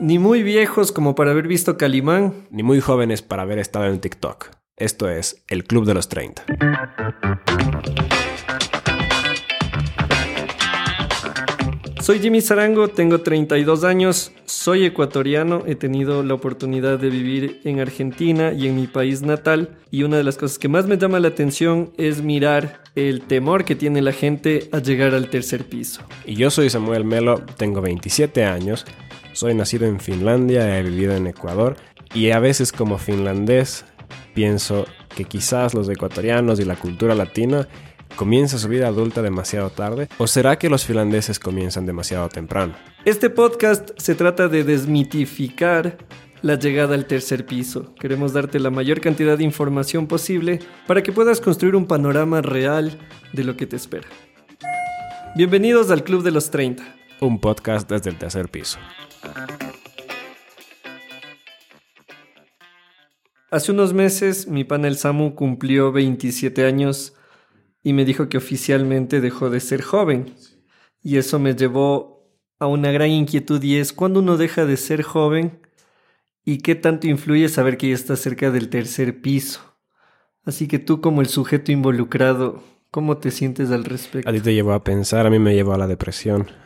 Ni muy viejos como para haber visto Calimán. Ni muy jóvenes para haber estado en TikTok. Esto es El Club de los 30. Soy Jimmy Zarango, tengo 32 años, soy ecuatoriano, he tenido la oportunidad de vivir en Argentina y en mi país natal y una de las cosas que más me llama la atención es mirar el temor que tiene la gente a llegar al tercer piso. Y yo soy Samuel Melo, tengo 27 años, soy nacido en Finlandia, he vivido en Ecuador y a veces como finlandés pienso que quizás los ecuatorianos y la cultura latina ¿Comienza su vida adulta demasiado tarde? ¿O será que los finlandeses comienzan demasiado temprano? Este podcast se trata de desmitificar la llegada al tercer piso. Queremos darte la mayor cantidad de información posible para que puedas construir un panorama real de lo que te espera. Bienvenidos al Club de los 30. Un podcast desde el tercer piso. Hace unos meses mi panel Samu cumplió 27 años y me dijo que oficialmente dejó de ser joven. Y eso me llevó a una gran inquietud y es cuando uno deja de ser joven y qué tanto influye saber que ya está cerca del tercer piso. Así que tú como el sujeto involucrado, ¿cómo te sientes al respecto? A ti te llevó a pensar, a mí me llevó a la depresión.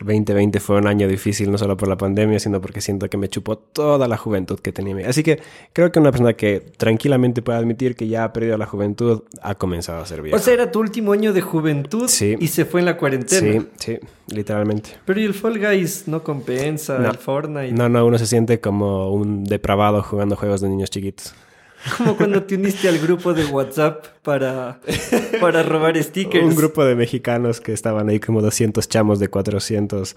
2020 fue un año difícil, no solo por la pandemia, sino porque siento que me chupó toda la juventud que tenía. Así que creo que una persona que tranquilamente puede admitir que ya ha perdido la juventud ha comenzado a ser viejo. O sea, era tu último año de juventud y se fue en la cuarentena. Sí, sí, literalmente. Pero ¿y el Fall Guys no compensa? ¿El Fortnite? No, no, uno se siente como un depravado jugando juegos de niños chiquitos. Como cuando te uniste al grupo de WhatsApp para, para robar stickers. Un grupo de mexicanos que estaban ahí como 200 chamos de 400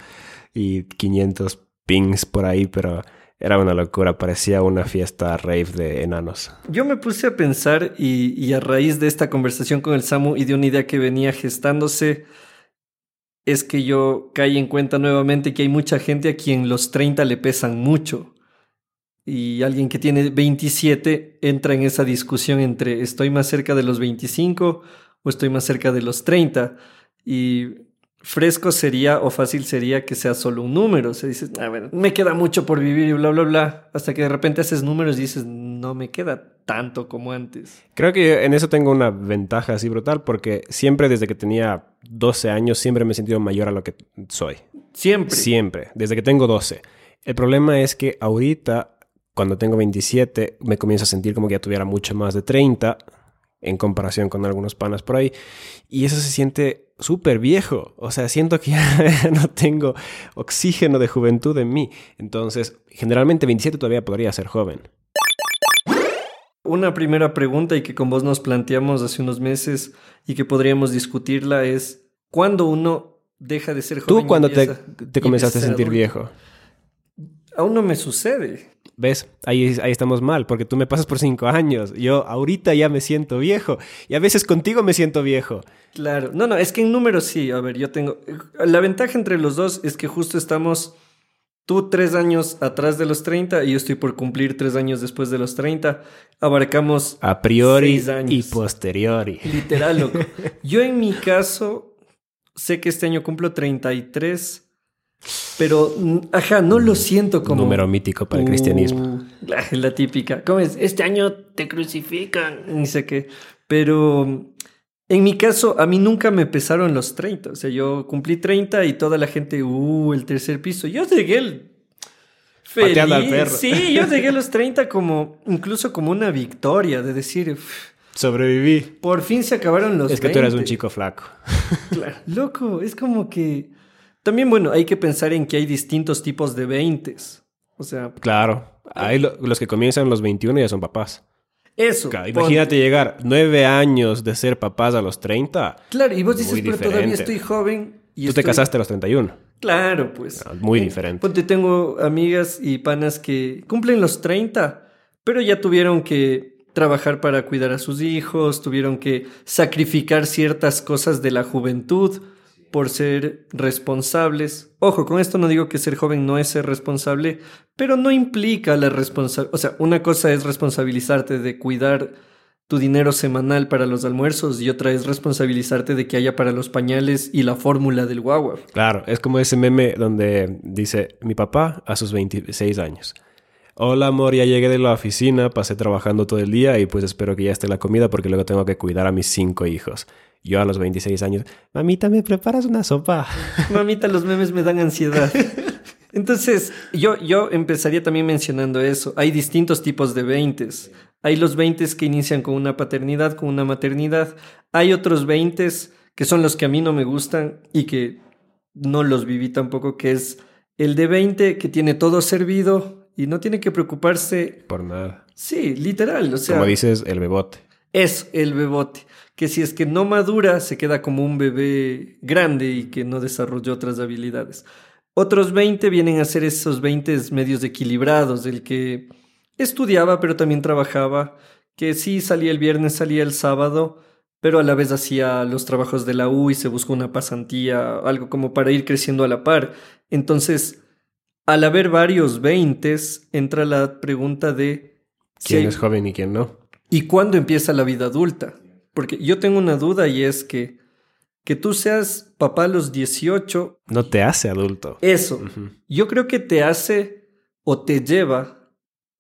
y 500 pings por ahí, pero era una locura, parecía una fiesta rave de enanos. Yo me puse a pensar y, y a raíz de esta conversación con el Samu y de una idea que venía gestándose, es que yo caí en cuenta nuevamente que hay mucha gente a quien los 30 le pesan mucho y alguien que tiene 27 entra en esa discusión entre estoy más cerca de los 25 o estoy más cerca de los 30. Y fresco sería o fácil sería que sea solo un número. O sea, dices, a ver, me queda mucho por vivir y bla, bla, bla. Hasta que de repente haces números y dices, no me queda tanto como antes. Creo que en eso tengo una ventaja así brutal porque siempre desde que tenía 12 años siempre me he sentido mayor a lo que soy. Siempre. Siempre, desde que tengo 12. El problema es que ahorita cuando tengo 27 me comienzo a sentir como que ya tuviera mucho más de 30 en comparación con algunos panas por ahí. Y eso se siente súper viejo. O sea, siento que ya no tengo oxígeno de juventud en mí. Entonces, generalmente 27 todavía podría ser joven. Una primera pregunta y que con vos nos planteamos hace unos meses y que podríamos discutirla es, ¿cuándo uno deja de ser joven? ¿Tú cuando te, te comenzaste a sentir viejo? Aún no me sucede. ¿Ves? Ahí, ahí estamos mal, porque tú me pasas por cinco años. Yo ahorita ya me siento viejo. Y a veces contigo me siento viejo. Claro. No, no, es que en números sí. A ver, yo tengo... La ventaja entre los dos es que justo estamos... Tú tres años atrás de los 30 y yo estoy por cumplir tres años después de los 30. Abarcamos... A priori y posteriori. Literal, loco. yo en mi caso sé que este año cumplo 33 pero, ajá, no lo siento como... Número mítico para el cristianismo. la, típica. ¿Cómo es? Este año te crucifican. Ni sé qué. Pero en mi caso, a mí nunca me pesaron los 30. O sea, yo cumplí 30 y toda la gente, uh, el tercer piso. Yo llegué el... Feliz. Al perro. Sí, yo llegué a los 30 como, incluso como una victoria de decir... Sobreviví. Por fin se acabaron los Es que tú eres un chico flaco. Claro. Loco, es como que también, bueno, hay que pensar en que hay distintos tipos de 20. O sea. Claro. Hay los que comienzan los 21 y ya son papás. Eso. imagínate llegar nueve años de ser papás a los 30. Claro, y vos dices, pero todavía estoy joven. Y Tú te casaste a los 31. Claro, pues. Ah, muy diferente. Ponte, tengo amigas y panas que cumplen los 30, pero ya tuvieron que trabajar para cuidar a sus hijos, tuvieron que sacrificar ciertas cosas de la juventud por ser responsables. Ojo, con esto no digo que ser joven no es ser responsable, pero no implica la responsabilidad. O sea, una cosa es responsabilizarte de cuidar tu dinero semanal para los almuerzos y otra es responsabilizarte de que haya para los pañales y la fórmula del guagua. Claro, es como ese meme donde dice mi papá a sus 26 años. Hola amor, ya llegué de la oficina, pasé trabajando todo el día y pues espero que ya esté la comida porque luego tengo que cuidar a mis cinco hijos. Yo a los 26 años, mamita, ¿me preparas una sopa? Mamita, los memes me dan ansiedad. Entonces, yo, yo empezaría también mencionando eso. Hay distintos tipos de 20. Hay los 20 que inician con una paternidad, con una maternidad. Hay otros 20 que son los que a mí no me gustan y que no los viví tampoco, que es el de 20 que tiene todo servido, y no tiene que preocuparse. Por nada. Sí, literal. O sea, Como dices, el bebote. Es el bebote. Que si es que no madura, se queda como un bebé grande y que no desarrolló otras habilidades. Otros 20 vienen a ser esos 20 medios equilibrados, el que estudiaba pero también trabajaba, que sí salía el viernes, salía el sábado, pero a la vez hacía los trabajos de la U y se buscó una pasantía, algo como para ir creciendo a la par. Entonces, al haber varios veintes, entra la pregunta de... ¿Quién es joven y quién no? ¿Y cuándo empieza la vida adulta? Porque yo tengo una duda y es que que tú seas papá a los 18... No te hace adulto. Eso. Yo creo que te hace o te lleva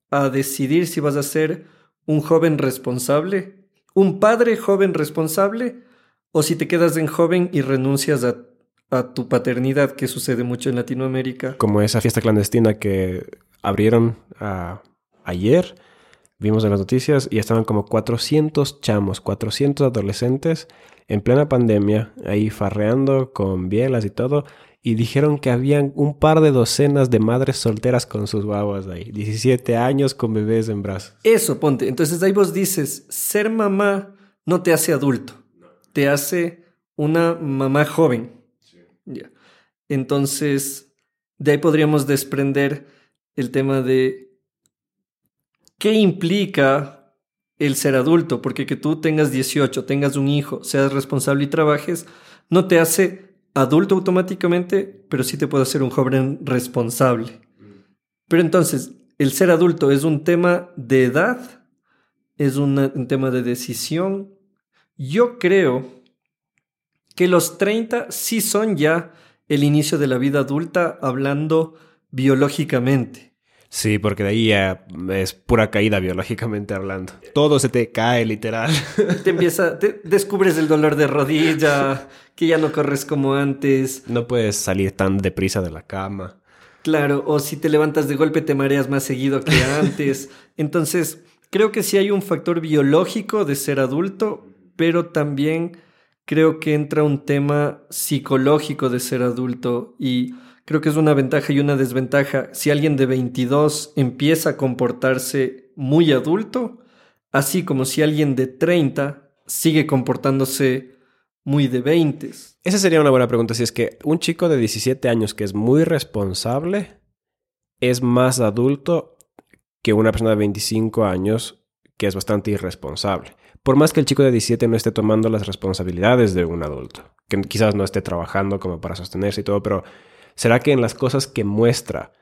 a decidir si vas a ser un joven responsable, un padre joven responsable, o si te quedas en joven y renuncias a a tu paternidad, que sucede mucho en Latinoamérica. Como esa fiesta clandestina que abrieron ah, ayer, vimos en las noticias, y estaban como 400 chamos, 400 adolescentes en plena pandemia, ahí farreando con bielas y todo, y dijeron que habían un par de docenas de madres solteras con sus guaguas ahí, 17 años con bebés en brazos. Eso, ponte. Entonces ahí vos dices, ser mamá no te hace adulto, te hace una mamá joven. Ya. Entonces, de ahí podríamos desprender el tema de qué implica el ser adulto, porque que tú tengas 18, tengas un hijo, seas responsable y trabajes, no te hace adulto automáticamente, pero sí te puede hacer un joven responsable. Pero entonces, el ser adulto es un tema de edad, es un tema de decisión. Yo creo que los 30 sí son ya el inicio de la vida adulta hablando biológicamente. Sí, porque de ahí ya es pura caída biológicamente hablando. Todo se te cae literal. Te empieza, te descubres el dolor de rodilla, que ya no corres como antes. No puedes salir tan deprisa de la cama. Claro, o si te levantas de golpe te mareas más seguido que antes. Entonces, creo que sí hay un factor biológico de ser adulto, pero también creo que entra un tema psicológico de ser adulto y creo que es una ventaja y una desventaja. Si alguien de 22 empieza a comportarse muy adulto, así como si alguien de 30 sigue comportándose muy de 20. Esa sería una buena pregunta. Si es que un chico de 17 años que es muy responsable es más adulto que una persona de 25 años que es bastante irresponsable por más que el chico de 17 no esté tomando las responsabilidades de un adulto, que quizás no esté trabajando como para sostenerse y todo, pero ¿será que en las cosas que muestra,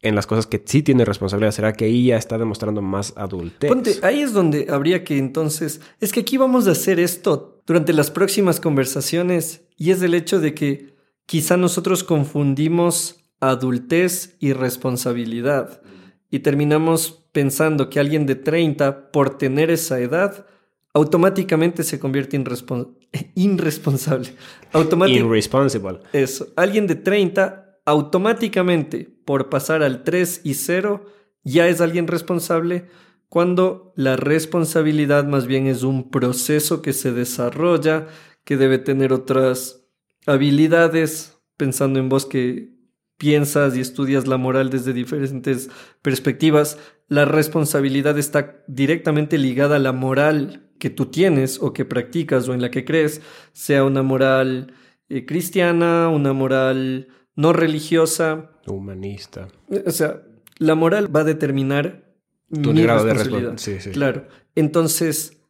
en las cosas que sí tiene responsabilidad, será que ella está demostrando más adultez? Ponte, ahí es donde habría que entonces, es que aquí vamos a hacer esto durante las próximas conversaciones y es el hecho de que quizá nosotros confundimos adultez y responsabilidad y terminamos pensando que alguien de 30, por tener esa edad, automáticamente se convierte en irresponsable. Irresponsible. Eso. Alguien de 30, automáticamente, por pasar al 3 y 0, ya es alguien responsable, cuando la responsabilidad más bien es un proceso que se desarrolla, que debe tener otras habilidades, pensando en vos que piensas y estudias la moral desde diferentes perspectivas, la responsabilidad está directamente ligada a la moral que tú tienes o que practicas o en la que crees, sea una moral eh, cristiana, una moral no religiosa. Humanista. O sea, la moral va a determinar tu grado de responsabilidad. Sí, sí. Claro. Entonces,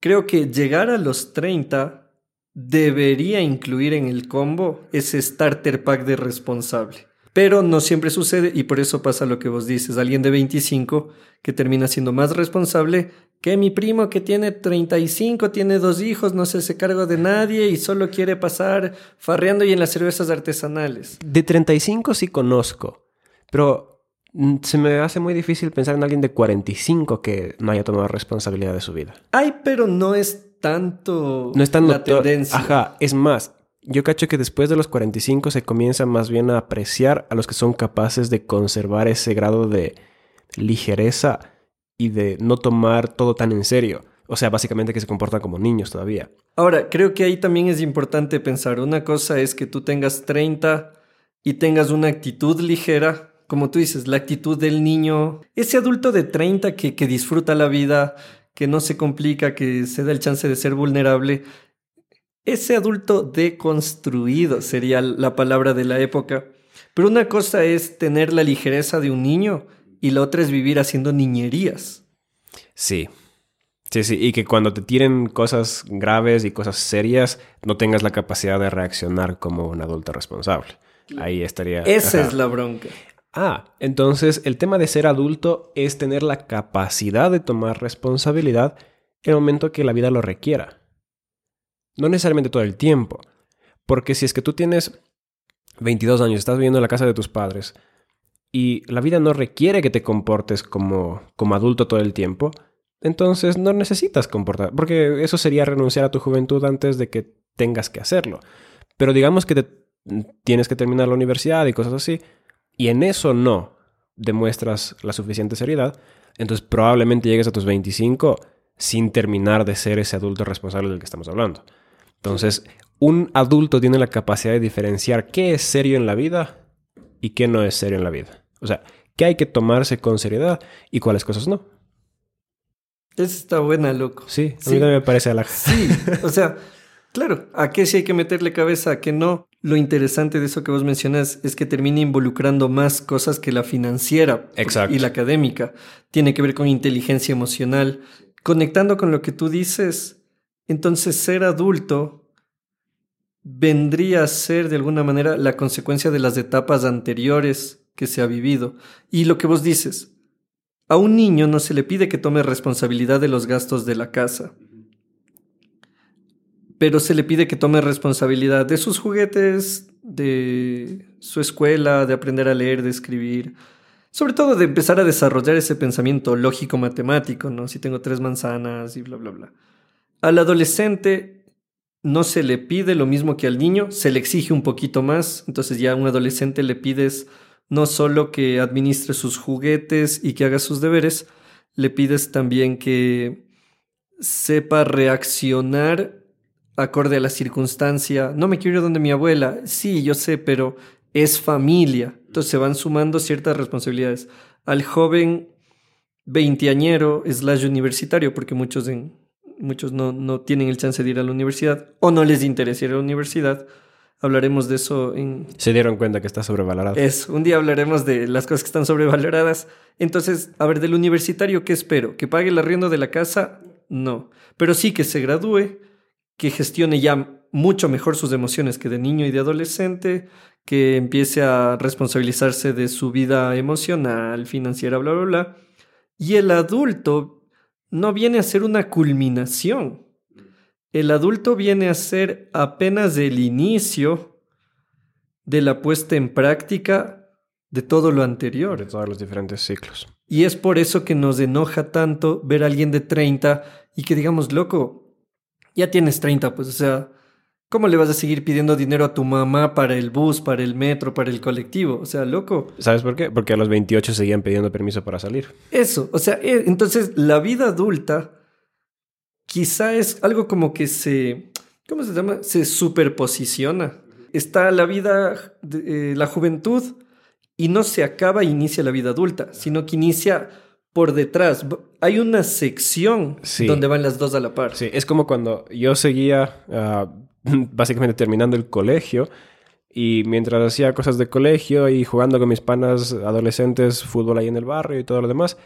creo que llegar a los 30 debería incluir en el combo ese starter pack de responsable. Pero no siempre sucede y por eso pasa lo que vos dices. Alguien de 25 que termina siendo más responsable que mi primo que tiene 35, tiene dos hijos, no se hace cargo de nadie y solo quiere pasar farreando y en las cervezas artesanales. De 35 sí conozco, pero mm, se me hace muy difícil pensar en alguien de 45 que no haya tomado responsabilidad de su vida. Ay, pero no es tanto No es tan la tendencia. Ajá, es más, yo cacho que después de los 45 se comienza más bien a apreciar a los que son capaces de conservar ese grado de ligereza y de no tomar todo tan en serio. O sea, básicamente que se comportan como niños todavía. Ahora, creo que ahí también es importante pensar. Una cosa es que tú tengas 30 y tengas una actitud ligera, como tú dices, la actitud del niño, ese adulto de 30 que, que disfruta la vida, que no se complica, que se da el chance de ser vulnerable. Ese adulto deconstruido sería la palabra de la época. Pero una cosa es tener la ligereza de un niño y la otra es vivir haciendo niñerías. Sí. Sí, sí, y que cuando te tiren cosas graves y cosas serias, no tengas la capacidad de reaccionar como un adulto responsable. Ahí estaría. Esa ajá. es la bronca. Ah, entonces el tema de ser adulto es tener la capacidad de tomar responsabilidad en el momento que la vida lo requiera. No necesariamente todo el tiempo. Porque si es que tú tienes 22 años, estás viviendo en la casa de tus padres y la vida no requiere que te comportes como, como adulto todo el tiempo, entonces no necesitas comportar. Porque eso sería renunciar a tu juventud antes de que tengas que hacerlo. Pero digamos que te, tienes que terminar la universidad y cosas así, y en eso no demuestras la suficiente seriedad, entonces probablemente llegues a tus 25 sin terminar de ser ese adulto responsable del que estamos hablando. Entonces, un adulto tiene la capacidad de diferenciar qué es serio en la vida y qué no es serio en la vida. O sea, qué hay que tomarse con seriedad y cuáles cosas no. Esa está buena, loco. Sí, a Sí. mí también me parece la... Sí, o sea, claro, a qué sí hay que meterle cabeza, a qué no. Lo interesante de eso que vos mencionas es que termina involucrando más cosas que la financiera Exacto. y la académica. Tiene que ver con inteligencia emocional. Conectando con lo que tú dices, entonces ser adulto vendría a ser de alguna manera la consecuencia de las etapas anteriores que se ha vivido. Y lo que vos dices, a un niño no se le pide que tome responsabilidad de los gastos de la casa pero se le pide que tome responsabilidad de sus juguetes, de su escuela, de aprender a leer, de escribir, sobre todo de empezar a desarrollar ese pensamiento lógico matemático, ¿no? Si tengo tres manzanas y bla, bla, bla. Al adolescente no se le pide lo mismo que al niño, se le exige un poquito más, entonces ya a un adolescente le pides no solo que administre sus juguetes y que haga sus deberes, le pides también que sepa reaccionar acorde a la circunstancia. No me quiero ir donde mi abuela. Sí, yo sé, pero es familia. Entonces se van sumando ciertas responsabilidades. Al joven veinteañero slash universitario, porque muchos, en, muchos no, no tienen el chance de ir a la universidad o no les interesa ir a la universidad. Hablaremos de eso en... Se dieron cuenta que está sobrevalorado. Es, un día hablaremos de las cosas que están sobrevaloradas. Entonces, a ver, del universitario, ¿qué espero? ¿Que pague el arriendo de la casa? No. Pero sí que se gradúe, que gestione ya mucho mejor sus emociones que de niño y de adolescente, que empiece a responsabilizarse de su vida emocional, financiera, bla, bla, bla. Y el adulto no viene a ser una culminación. El adulto viene a ser apenas el inicio de la puesta en práctica de todo lo de anterior. todos los diferentes ciclos. Y es por eso que nos enoja tanto ver a alguien de 30 y que digamos, loco, ya tienes 30, pues, o sea, ¿cómo le vas a seguir pidiendo dinero a tu mamá para el bus, para el metro, para el colectivo? O sea, loco, ¿Sabes por qué? Porque a los 28 seguían pidiendo permiso para salir. eso, o sea, eh, entonces la vida adulta quizá es algo como que se, ¿cómo se llama? Se superposiciona. Está la vida, de- eh, la juventud y no se acaba e inicia la vida adulta, sino que inicia por detrás. Hay una sección Sí. donde van las dos a la par. Sí, es como cuando yo seguía ah, básicamente terminando el colegio y mientras hacía cosas de colegio y jugando con mis panas adolescentes, fútbol ahí en el barrio y todo lo demás,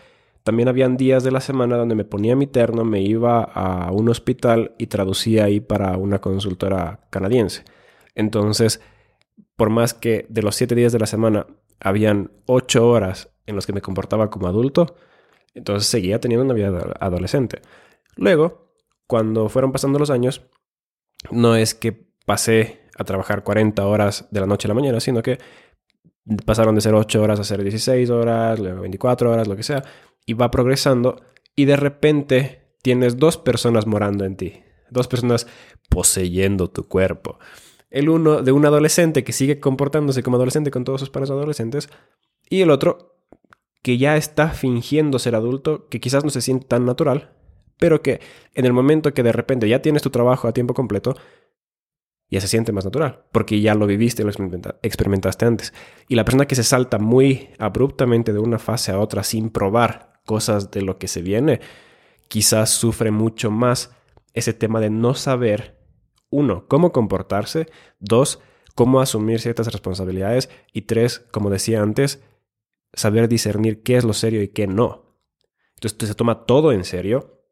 también habían días de la semana donde me ponía mi terno, me iba a un hospital y traducía ahí para una consultora canadiense. Entonces, por más que de los siete días de la semana habían ocho horas en los que me comportaba como adulto, entonces seguía teniendo una vida adolescente. Luego, cuando fueron pasando los años, no es que pasé a trabajar 40 horas de la noche a la mañana, sino que pasaron de ser 8 horas a ser 16 horas, luego 24 horas, lo que sea, y va progresando y de repente tienes dos personas morando en ti, dos personas poseyendo tu cuerpo. El uno de un adolescente que sigue comportándose como adolescente con todos sus pares adolescentes y el otro que ya está fingiendo ser adulto, que quizás no se siente tan natural, pero que en el momento que de repente ya tienes tu trabajo a tiempo completo, ya se siente más natural, porque ya lo viviste, lo experimentaste antes. Y la persona que se salta muy abruptamente de una fase a otra sin probar cosas de lo que se viene, quizás sufre mucho más ese tema de no saber, uno, cómo comportarse, dos, cómo asumir ciertas responsabilidades y tres, como decía antes, saber discernir qué es lo serio y qué no. Entonces se toma todo en serio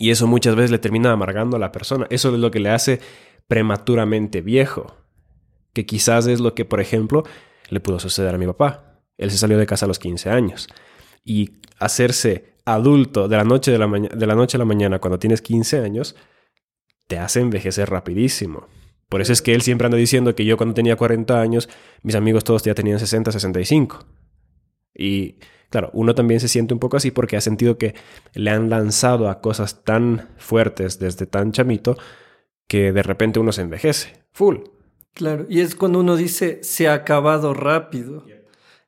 y eso muchas veces le termina amargando a la persona. Eso es lo que le hace prematuramente viejo. Que quizás es lo que, por ejemplo, le pudo suceder a mi papá. Él se salió de casa a los 15 años. Y hacerse adulto de la noche, de la, de la noche a la mañana cuando tienes 15 años te hace envejecer rapidísimo. Por eso es que él siempre anda diciendo que yo cuando tenía 40 años, mis amigos todos ya tenían 60, 65. Y claro, uno también se siente un poco así porque ha sentido que le han lanzado a cosas tan fuertes desde tan chamito que de repente uno se envejece, full. Claro, y es cuando uno dice se ha acabado rápido.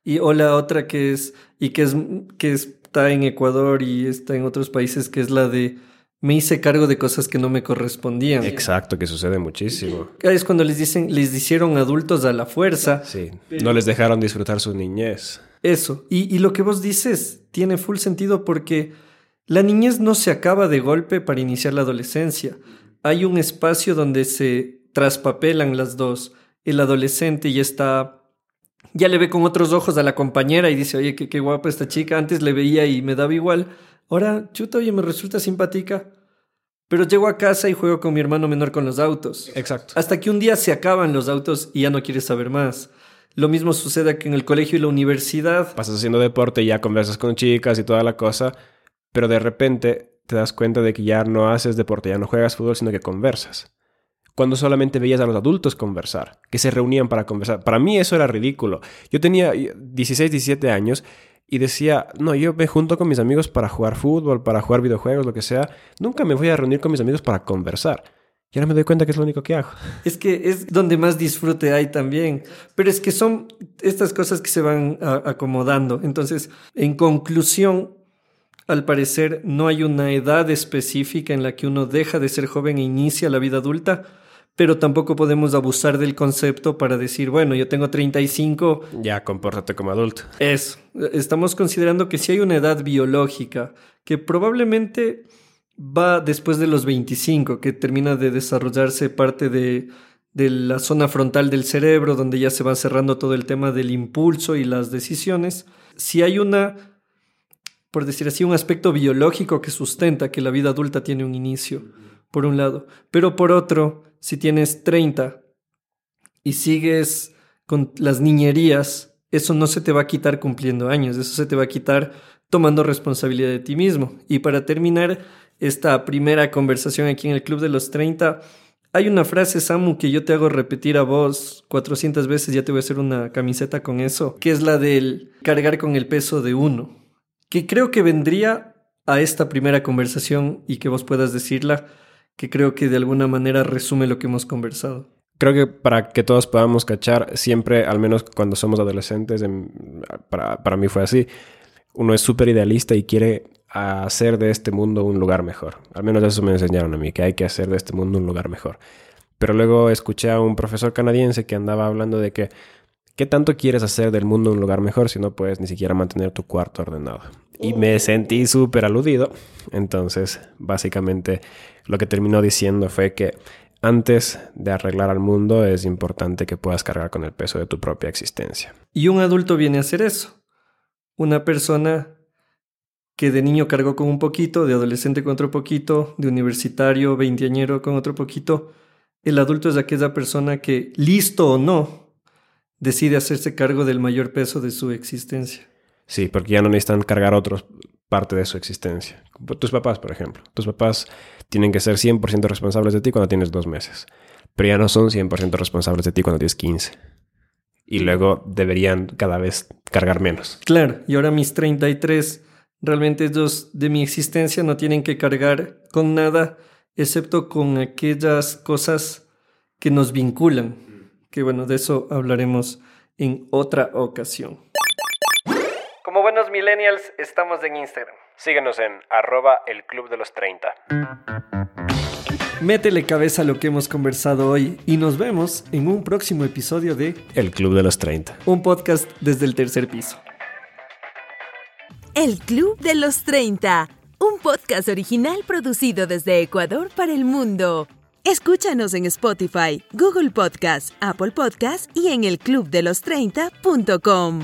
Y o la otra que es, y que es, que está en Ecuador y está en otros países, que es la de me hice cargo de cosas que no me correspondían. Exacto, que sucede muchísimo. Es cuando les dicen, les hicieron adultos a la fuerza. Sí, no les dejaron disfrutar su niñez. Eso. Y, lo que vos dices tiene full sentido porque la niñez no se acaba de golpe para iniciar la adolescencia. Hay un espacio donde se traspapelan las dos. El adolescente ya está ya le ve con otros ojos a la compañera y dice, oye, qué, qué guapa esta chica. Antes le veía y me daba igual. Ahora, chuta, oye, me resulta simpática. Pero llego a casa y juego con mi hermano menor con los autos. Exacto. Hasta que un día se acaban los autos y ya no quieres saber más. Lo mismo sucede que en el colegio y la universidad. Pasas haciendo deporte y ya conversas con chicas y toda la cosa, pero de repente te das cuenta de que ya no haces deporte, ya no juegas fútbol, sino que conversas. Cuando solamente veías a los adultos conversar, que se reunían para conversar. Para mí eso era ridículo. Yo tenía 16, 17 años y decía, no, yo me junto con mis amigos para jugar fútbol, para jugar videojuegos, lo que sea. Nunca me voy a reunir con mis amigos para conversar. Y ahora me doy cuenta que es lo único que hago. Es que es donde más disfrute hay también. Pero es que son estas cosas que se van acomodando. Entonces, en conclusión, al parecer no hay una edad específica en la que uno deja de ser joven e inicia la vida adulta, pero tampoco podemos abusar del concepto para decir, bueno, yo tengo 35. Ya, compórtate como adulto. Eso. Estamos considerando que si hay una edad biológica que probablemente va después de los 25, que termina de desarrollarse parte de, la zona frontal del cerebro, donde ya se va cerrando todo el tema del impulso y las decisiones. Si hay una, por decir así, un aspecto biológico que sustenta que la vida adulta tiene un inicio, por un lado, pero por otro, si tienes 30 y sigues con las niñerías, eso no se te va a quitar cumpliendo años, eso se te va a quitar tomando responsabilidad de ti mismo. Y para terminar, esta primera conversación aquí en el Club de los 30, hay una frase, Samu, que yo te hago repetir a vos 400 veces, ya te voy a hacer una camiseta con eso, que es la del cargar con el peso de uno, que creo que vendría a esta primera conversación y que vos puedas decirla, que creo que de alguna manera resume lo que hemos conversado. Creo que para que todos podamos cachar, siempre, al menos cuando somos adolescentes, para, para mí fue así, uno es súper idealista y quiere hacer de este mundo un lugar mejor. Al menos eso me enseñaron a mí, que hay que hacer de este mundo un lugar mejor. Pero luego escuché a un profesor canadiense que andaba hablando de que, ¿qué tanto quieres hacer del mundo un lugar mejor si no puedes ni siquiera mantener tu cuarto ordenado? Y me sentí súper aludido. Entonces, básicamente, lo que terminó diciendo fue que antes de arreglar al mundo es importante que puedas cargar con el peso de tu propia existencia. Y un adulto viene a hacer eso una persona que de niño cargó con un poquito, de adolescente con otro poquito, de universitario, veinteañero con otro poquito. El adulto es aquella persona que, listo o no, decide hacerse cargo del mayor peso de su existencia. Sí, porque ya no necesitan cargar otros parte de su existencia. Tus papás, por ejemplo. Tus papás tienen que ser 100% responsables de ti cuando tienes dos meses, pero ya no son 100% responsables de ti cuando tienes 15. Y luego deberían cada vez cargar menos. Claro, y ahora mis 33, realmente ellos de mi existencia no tienen que cargar con nada, excepto con aquellas cosas que nos vinculan. Que bueno, de eso hablaremos en otra ocasión. Como buenos millennials, estamos en Instagram. Síguenos en arroba el club de los 30. Métele cabeza a lo que hemos conversado hoy y nos vemos en un próximo episodio de El Club de los 30. Un podcast desde el tercer piso. El Club de los 30. Un podcast original producido desde Ecuador para el mundo. Escúchanos en Spotify, Google Podcast, Apple Podcast y en elclubdelos30.com.